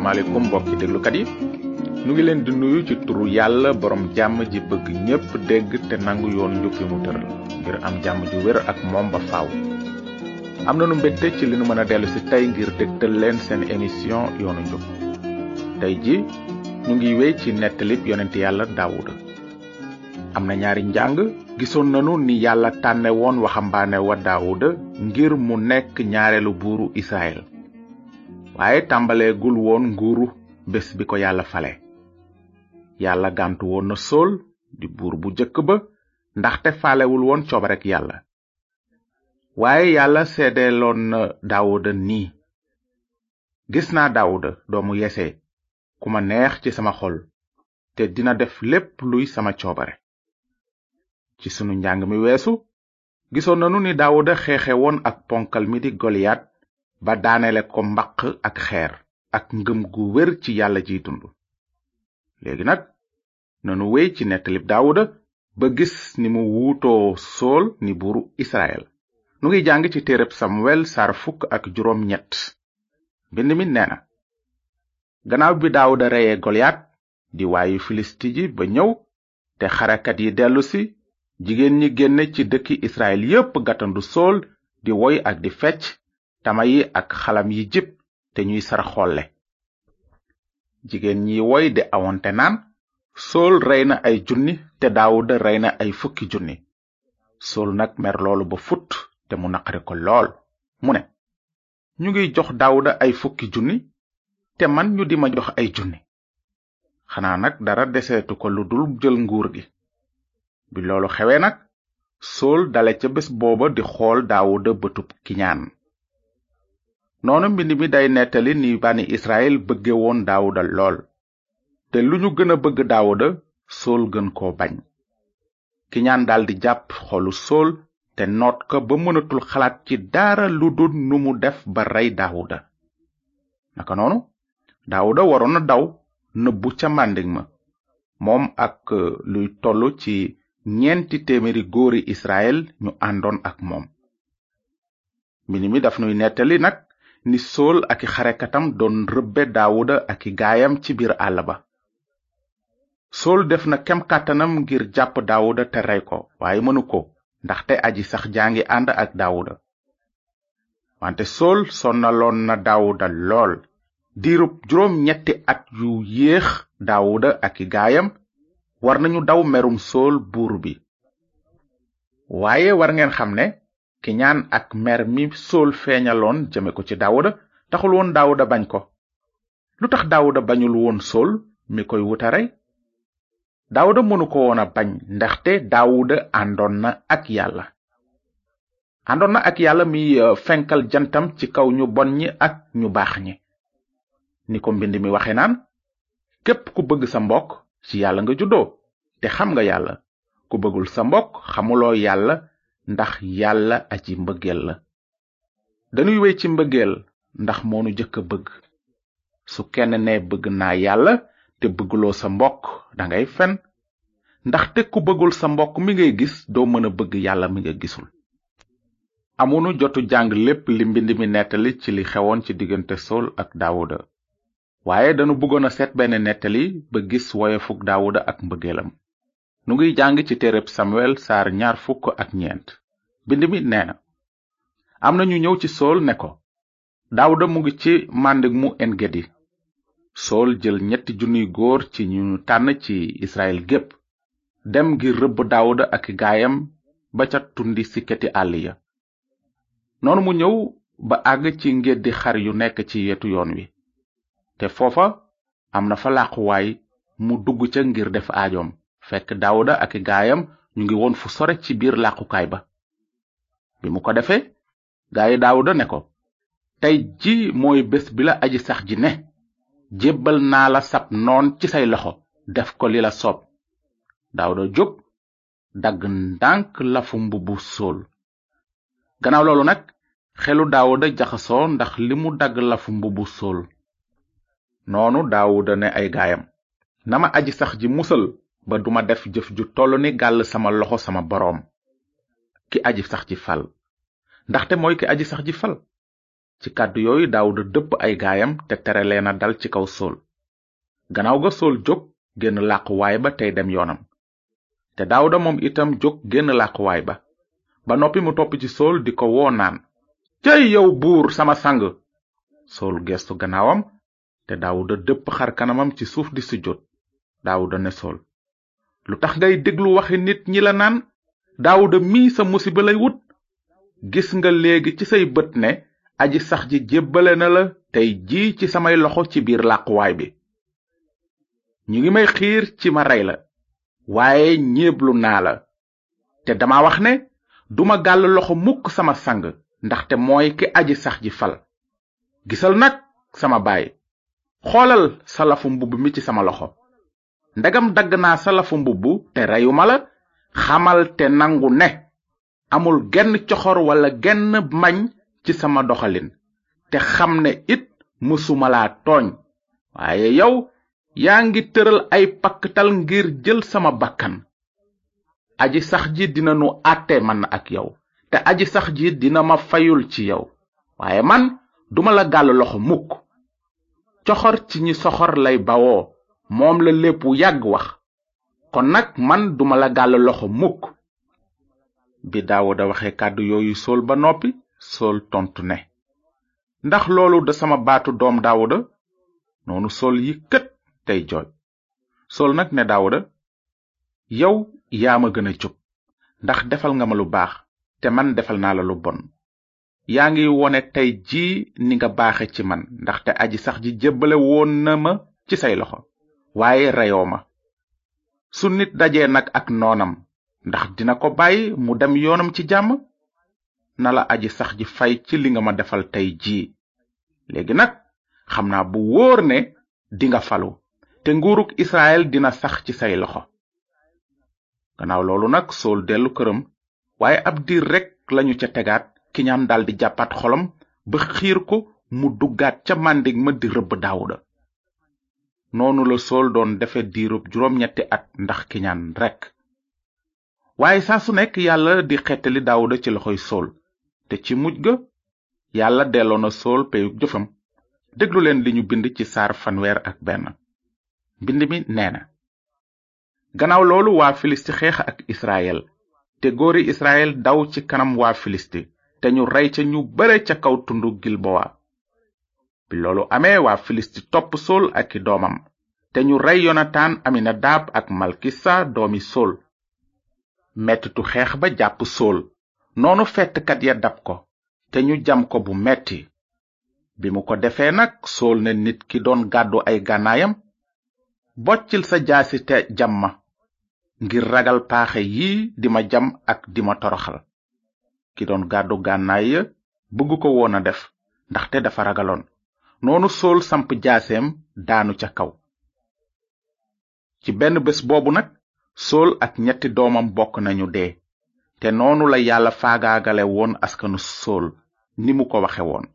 asalaamaaleykum mbokki déglukat yi nu ngi leen di nuyu ci turu yàlla borom jàmm ji bëgg ñépp dégg te nangu yoon njub yi mu tëral ngir am jàmm ju wér ak moom ba faaw. am nanu mbégte ci li nu mën a dellu si tey ngir dégtal leen seen émission yoonu njub tey ji ñu ngi wéy ci nettalib yonent yàlla Daawuda am na ñaari njàng gisoon nanu ni yàlla tànne woon waxambaane wa daawuda ngir mu nekk ñaareelu buuru israel waaye tàmbaleegul woon nguuru bés bi ko yàlla fale yàlla gàntu woon na sóol di buur bu jëkk ba ndaxte faalewul woon coobarek yàlla waaye yàlla seedeeloon na daawuda nii gis naa daawuda doomu yese ku ma neex ci sama xol te dina def lépp luy sama coobare ci sunu njàng mi weesu gisoon nanu ni daawuda xeexe woon ak ponkal mi di goliyaat ba daanele ko mbaq ak xeer ak ngëm gu wér ci yàlla jiy dund léegi nag nanu wéy ci nettalib daawuda ba gis ni mu wuutoo sool ni buuru israel nu ngi jàng ci téereb samuel saar fukk ak juróom ñett mbind mi nee na gannaaw bi daawuda reye golyaat di waayu filisti ji ba ñëw te xarekat yi dellusi jigéen ñi génne ci dëkki israel yépp gatandu sool di woy ak di fecc tama yi ak xalam yi jib te ñuy sara xolle jigéen ñi woy di awonte naan sool rey na ay junni te daawuda rey na ay fukki junni sool nag mer loolu ba fut te mu naqari ko lool mu ne ñu ngi jox daawuda ay fukki junni te man ñu di ma jox ay junni xanaa nag dara deseetu ko lu dul jël nguur gi bi loolu xewee nag sool dale ca bés booba di xool daawuda bëtub kiñaan noonu mbind mi day nettali ni bani israel bëgge woon daawuda lool te lu ñu gën a bëgg daawuda sool gën koo bañ kiñaan daldi jàpp xolu sool te noot ko ba mënatul xalaat ci dara lu dul nu mu def ba rey daawuda naka noonu daawuda waroon na daw nëbbu ca màndig ma moom ak euh, luy tollu ci ñeenti téeméeri góori israel ñu àndoon ak moom mbind mi daf nuy nettali nag ni sool ak i xarekatam doon rëbbe daawuda ak i gaayam ci biir àll ba sool def na kem kàttanam ngir jàpp daawuda te rey ko waaye mënu ko ndaxte aji sax jaa ngi ànd ak daawuda wante sool sonnaloon na daawuda lool diirub juróom ñetti at yu yéex daawuda ak i gaayam war nañu daw merum sool buur bi waaye war ngeen xam ne kiñaan ak mer mi sóol feeñaloon jëme ko ci daawuda taxul woon daawuda bañ ko lu tax daawuda bañul woon sóol mi koy wuta rey daawuda mënu ko woon a bañ ndaxte daawuda àndoon na ak yàlla àndoon na ak yàlla mi euh, fenkal jantam ci kaw ñu bon ñi ak ñu baax ñi ni ko mbind mi waxe naan képp ku bëgg sa mbokk ci yàlla nga juddoo te xam nga yàlla ku bëggul sa mbokk xamuloo yàlla ndax yàlla aji mbëggeel la dañuy wéy ci mbëggeel ndax moonu jëkk a bëgg su kenn ne bëgg naa yàlla te bëgguloo sa mbokk dangay fen ndaxte ku bëggul sa mbokk mi ngay gis doo mën a bëgg yàlla mi nga gisul amunu jotu jàng lépp li mbind mi nettali ci li xewoon ci diggante sol ak daawuda waaye danu bëggoon a seet benn nettali ba gis woyofuk daawuda ak mbëggeelam nu ngiy jàng ci téereb samuel saar ñaar fukk ak ñeent bind mi nee na am na ñu ñëw ci sool ne ko daawuda mu ngi ci màndig mu engedi sool jël ñetti junniy góor ci ñu tànn ci israel gépp dem ngir rëbb daawuda ak gaayam ba ca tundi sikkati àll ya noonu mu ñëw ba àgg ci ngeddi xar yu nekk ci yetu yoon wi te foofa am na fa làquwaay mu dugg ca ngir def aajoom fekk daawuda ak gaayam ñu ngi woon fu sore ci biir làqukaay ba bi mu ko defee gaayi daawuda ne ko tey ji mooy bés bi la aji sax ji ne jébbal naa la sab noon ci say loxo def ko li la soob daawuda jóg dagg ndànk lafu mbubbu sóol gannaaw loolu nag xelu daawuda jaxasoo ndax li mu dagg lafu mbubbu sóol noonu daawuda ne ay gaayam na ma aji sax ji musal ba duma def jëf ju toll ni gàll sama loxo sama boroom ki aji sax ji fal ndaxte mooy ki aji sax ji fal ci kàddu yooyu daawuda dëpp ay gaayam te tere leena dal ci kaw sóol gannaaw ga sóol jóg génn làquwaay ba tey dem yoonam te daawuda moom itam jóg génn làquwaay ba ba noppi mu topp ci sool di ko woo naan céy yow buur sama sang sool geestu gannaawam te daawuda dëpp xar kanamam ci suuf di sujjóot daawuda ne sool lu tax ngay déglu waxi nit ñi la naan daawuda mii sa musiba lay wut gis nga léegi ci say bët ne aji sax ji jébbale na la tey jii ci samay loxo ci biir làquwaay bi ñu ngi may xiir ci ma rey la waaye ñeeblu naa la te dama wax ne duma gàll loxo mukk sama sang ndaxte mooy ki aji sax ji fal gisal nag sama baay xoolal sa lafu mbubb mi ci sama loxo ndegam dagg naa sa lafu mbubb te reyuma la xamal te nangu ne amul genn coxor walla genn mbañ ci sama doxalin te xam ne it mësuma laa tooñ waaye yow yaa ngi tëral ay pakktal ngir jël sama bakkan aji sax ji dina nu àtte man ak yow te aji sax ji dina ma fayul ci yow waaye man duma la gàll loxo mukk coxor ci ñi soxor lay bawoo moom la lépp yàgg wax kon nag man duma la gàll loxo mukk bi daawuda waxe kàddu yooyu sol ba noppi sol tontu ne ndax loolu da sama baatu doom daawuda noonu sol yi kët tey jooy sol nag ne daawuda yow yaa ma gën a jub ndax defal nga ma lu baax te man defal naa la lu bon yaa ngi wone tey ji ni nga baaxe ci man ndaxte aji sax ji jébbale woon na ma ci say loxo waaye reyoo ma su nit dajee nag ak noonam ndax dina ko bàyyi mu dem yoonam ci jàmm na la aji sax ji fay ci li nga ma defal tey jii léegi nag xam naa bu wóor ne dinga falu te nguurug Israël dina sax ci say loxo gannaaw loolu nag sool dellu këram waaye ab diir rekk lañu ca tegaat kiñaan daldi jàppaat xolam ba xiir ko mu duggaat ca màndig ma di rëbb daawuda noonu la sool doon defe diirub juróom ñetti at ndax kiñaan rekk waaye saa su nekk yàlla di xettali daawuda ci loxoy sool te ci mujj ga yàlla delloo na sool peyug jëfam déglu leen li ñu bind ci saar fanweer ak benn mbind mi nee na gannaaw loolu waa filisti xeex ak israel te góori israel daw ci kanam waa filisti te ñu rey ca ñu bare ca kaw tundu gilbowa bi loolu amee waa filisti topp sol ak i doomam te ñu rey yonatan aminadab ak malkisa doomi sol mettitu xeex ba jàpp sol noonu fettkat ya dab ko te ñu jam ko bu metti bi mu ko defee nag sool ne nit ki doon gàddu ay gànnaayam boccil sa jaasi te jam ma ngir ragal paaxe yi di ma jam ak di ma toroxal ki doon gàddu gànnaay ya bëgg ko woon a def ndaxte dafa ragaloon noonu sool samp jaaseem daanu ca kaw ci benn bés boobu nag sool ak ñetti doomam bokk nañu dee te noonu la yàlla faagaagale woon askanu sool ni mu ko waxe woon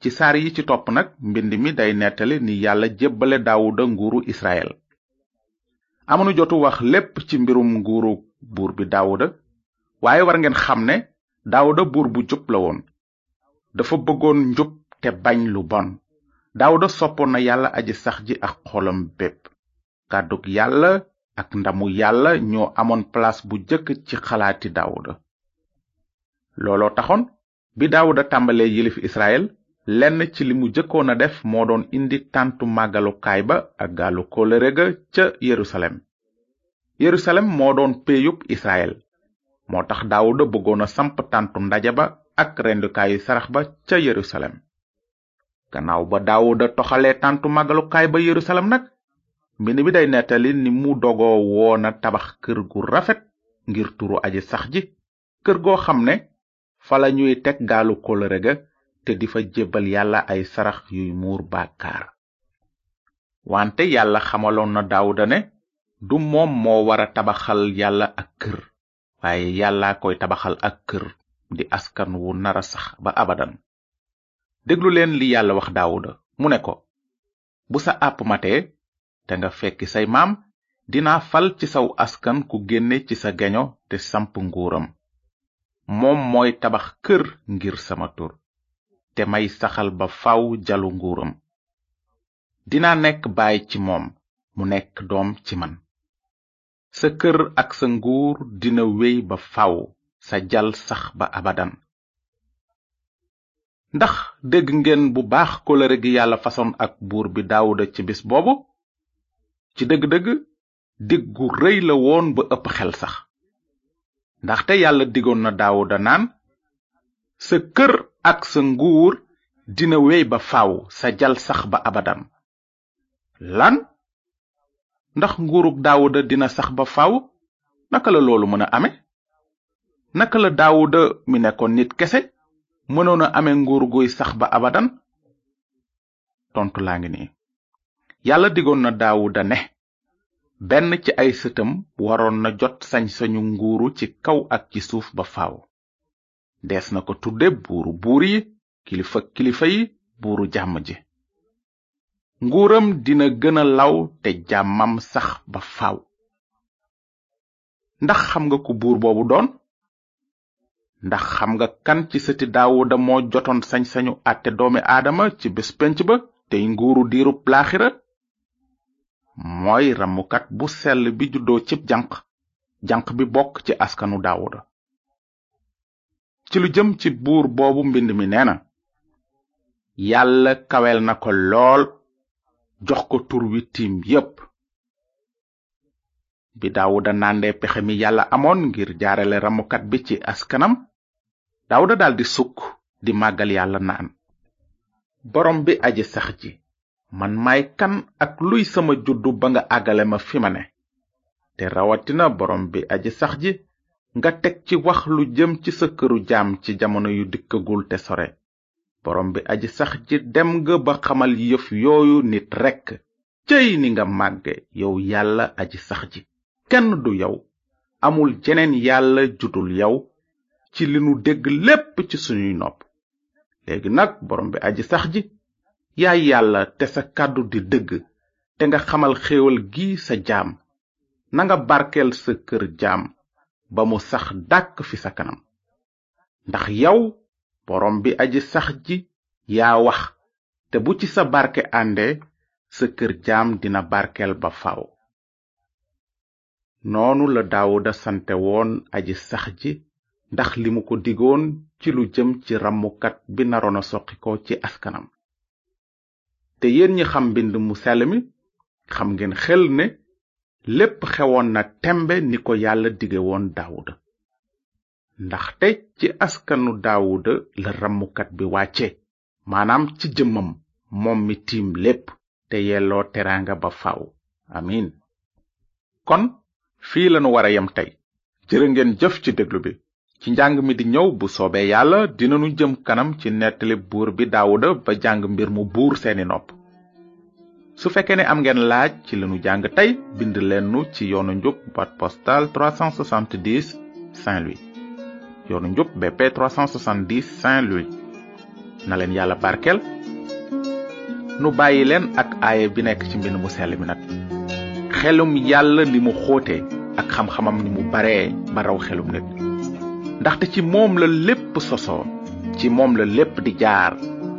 ci saar yi ci topp nag mbind mi day nettali ni yàlla jébbale daawuda nguuru israel amunu jotu wax lépp ci mbirum nguuru buur bi daawuda waaye war ngeen xam ne daawuda buur bu jub la woon dafa bëggoon njub te bañ lu bon daawuda soppoon na yàlla aji sax ji ak xolam bépp kàddug yàlla ak ndamu yàlla ñoo amoon place bu jëkk ci xalaati daawuda looloo taxoon bi daawuda tàmbalee yilif israel lenn ci li mu jëkkoon a def moo doon indi tàntu màggalukaay ba ak gaalu kóllëre ga ca yerusalem yerusalem moo doon péeyub israel moo tax daawuda bëggoon a samp tàntu ndaje ba ak rendukaayu sarax ba ca yerusalem gannaaw ba daawuda toxalee tàntu màggalukaay ba yerusalem nag mbind bi day nettali ni mu dogoo woona tabax kër gu rafet ngir turu aji sax ji kër goo xam ne fala ñuy teg gaalu kóllëre ga te di fa jébbal yàlla ay sarax yuy muur bàkkaar wante yàlla xamaloon na daawuda ne du moom moo wara tabaxal yàlla ak kër waaye yàlla koy tabaxal ak kër di askan wu nara sax ba abadan déglu leen li yàlla wax daawuda mu ne ko bu sa àpp matee te nga fekki say maam dinaa fal ci saw askan ku génne ci sa geño te samp nguuram moom mooy tabax kër ngir sama tur te may saxal ba faw jalu nguuram dina nekk baay ci moom mu nekk doom ci man sa kër ak sa nguur dina wéy ba faw sa jal sax ba abadan ndax dégg ngeen bu baax kóllëre gi yàlla fasoon ak buur bi daawuda ci bis boobu ci dëgg-dëgg dig gu rëy la woon ba ëpp xel sax ndaxte yàlla digoon na daawuda naan sa kër ak sa nguur dina wey ba faw sa jal sax ba abadan lan ndax nguurug daawuda dina sax ba faw naka la loolu mën a ame naka la daawuda mi nekkoon nit kese mënoon a ame nguur guy sax ba abadan tontu laa ngi nii yàlla digoon na daawuda ne benn ci ay sëtam waroon na jot sañ-sañu nguuru ci kaw ak ci suuf ba faaw dees na ko tudde buuru buur yi kilifa kilifa yi buuru jàmm ji nguuram dina gëna law te jàmmam sax ba faaw ndax xam nga ku buur boobu doon ndax xam nga kan ci sëti daawuda moo jotoon sañ-sañu àtte doomi aadama ci bés penc ba tey nguuru diiru laaxira mooy ramukat bu sell bi juddoo cib janq janq bi bokk ci askanu daawuda ci lu jëm ci buur boobu mbind mi nee na yàlla kawel na ko lool jox ko tur wi tiim yépp bi daawuda nàndee pexe mi yàlla amoon ngir jaarale ramukat bi ci askanam daawuda daldi sukk di màggal yàlla naan borom bi aji sax ji man may kan ak luy sama juddu ba nga àggale ma fi ma ne te rawatina borom bi aji sax ji nga teg ci wax lu jëm ci sa këru jaam ci jamono yu dikkagul te sore borom bi aji sax ji dem nga ba xamal yëf yooyu nit rekk céy ni nga màgge yow yàlla aji sax ji kenn du yow amul jeneen yàlla judul yow ci li nu dégg lépp ci suñuy nopp léegi nag borom bi aji sax ji yaay yàlla te sa kàddu di dëgg te nga xamal xéewal gi sa jaam nanga barkeel sa kër jaam ba mu sax dàkk fi sa kanam ndax yow borom bi aji sax ji yaa wax te bu ci sa barke ànde sa kër jaam dina barkel ba faw noonu la daawuda sante woon aji sax ji ndax li mu ko digoon ci lu jëm ci rammukat bi naroon a soqi ko ci askanam te yéen ñi xam mbind mu sell mi xam ngeen xel ne lépp xewoon na tembe ni ko yàlla dige woon daawuda ndaxte ci askanu daawuda la rammukat bi wàcce maanaam ci jëmmam moom mi tiim lépp te yelloo teraanga ba faw amin kon fii lanu wara yem tey jërë ngeen jëf ci déglu bi ci njàng mi di ñëw bu soobee yàlla dinanu jëm kanam ci nettali buur bi daawuda ba jàng mbir mu buur seeni nopp su fekkee ne am ngeen laaj ci li nu jàng tey bind leen nu ci yoonu njub boîte postale 370 Saint-Louis yoonu njub BP 370 Saint-Louis na leen yàlla barkel nu bàyyi leen ak aaye bi nekk ci mbind mu sell mi nag xelum yàlla ni mu xóote ak xam-xamam ni mu baree ba raw xelum nit ndaxte ci moom la lépp sosoo ci moom la lépp di jaar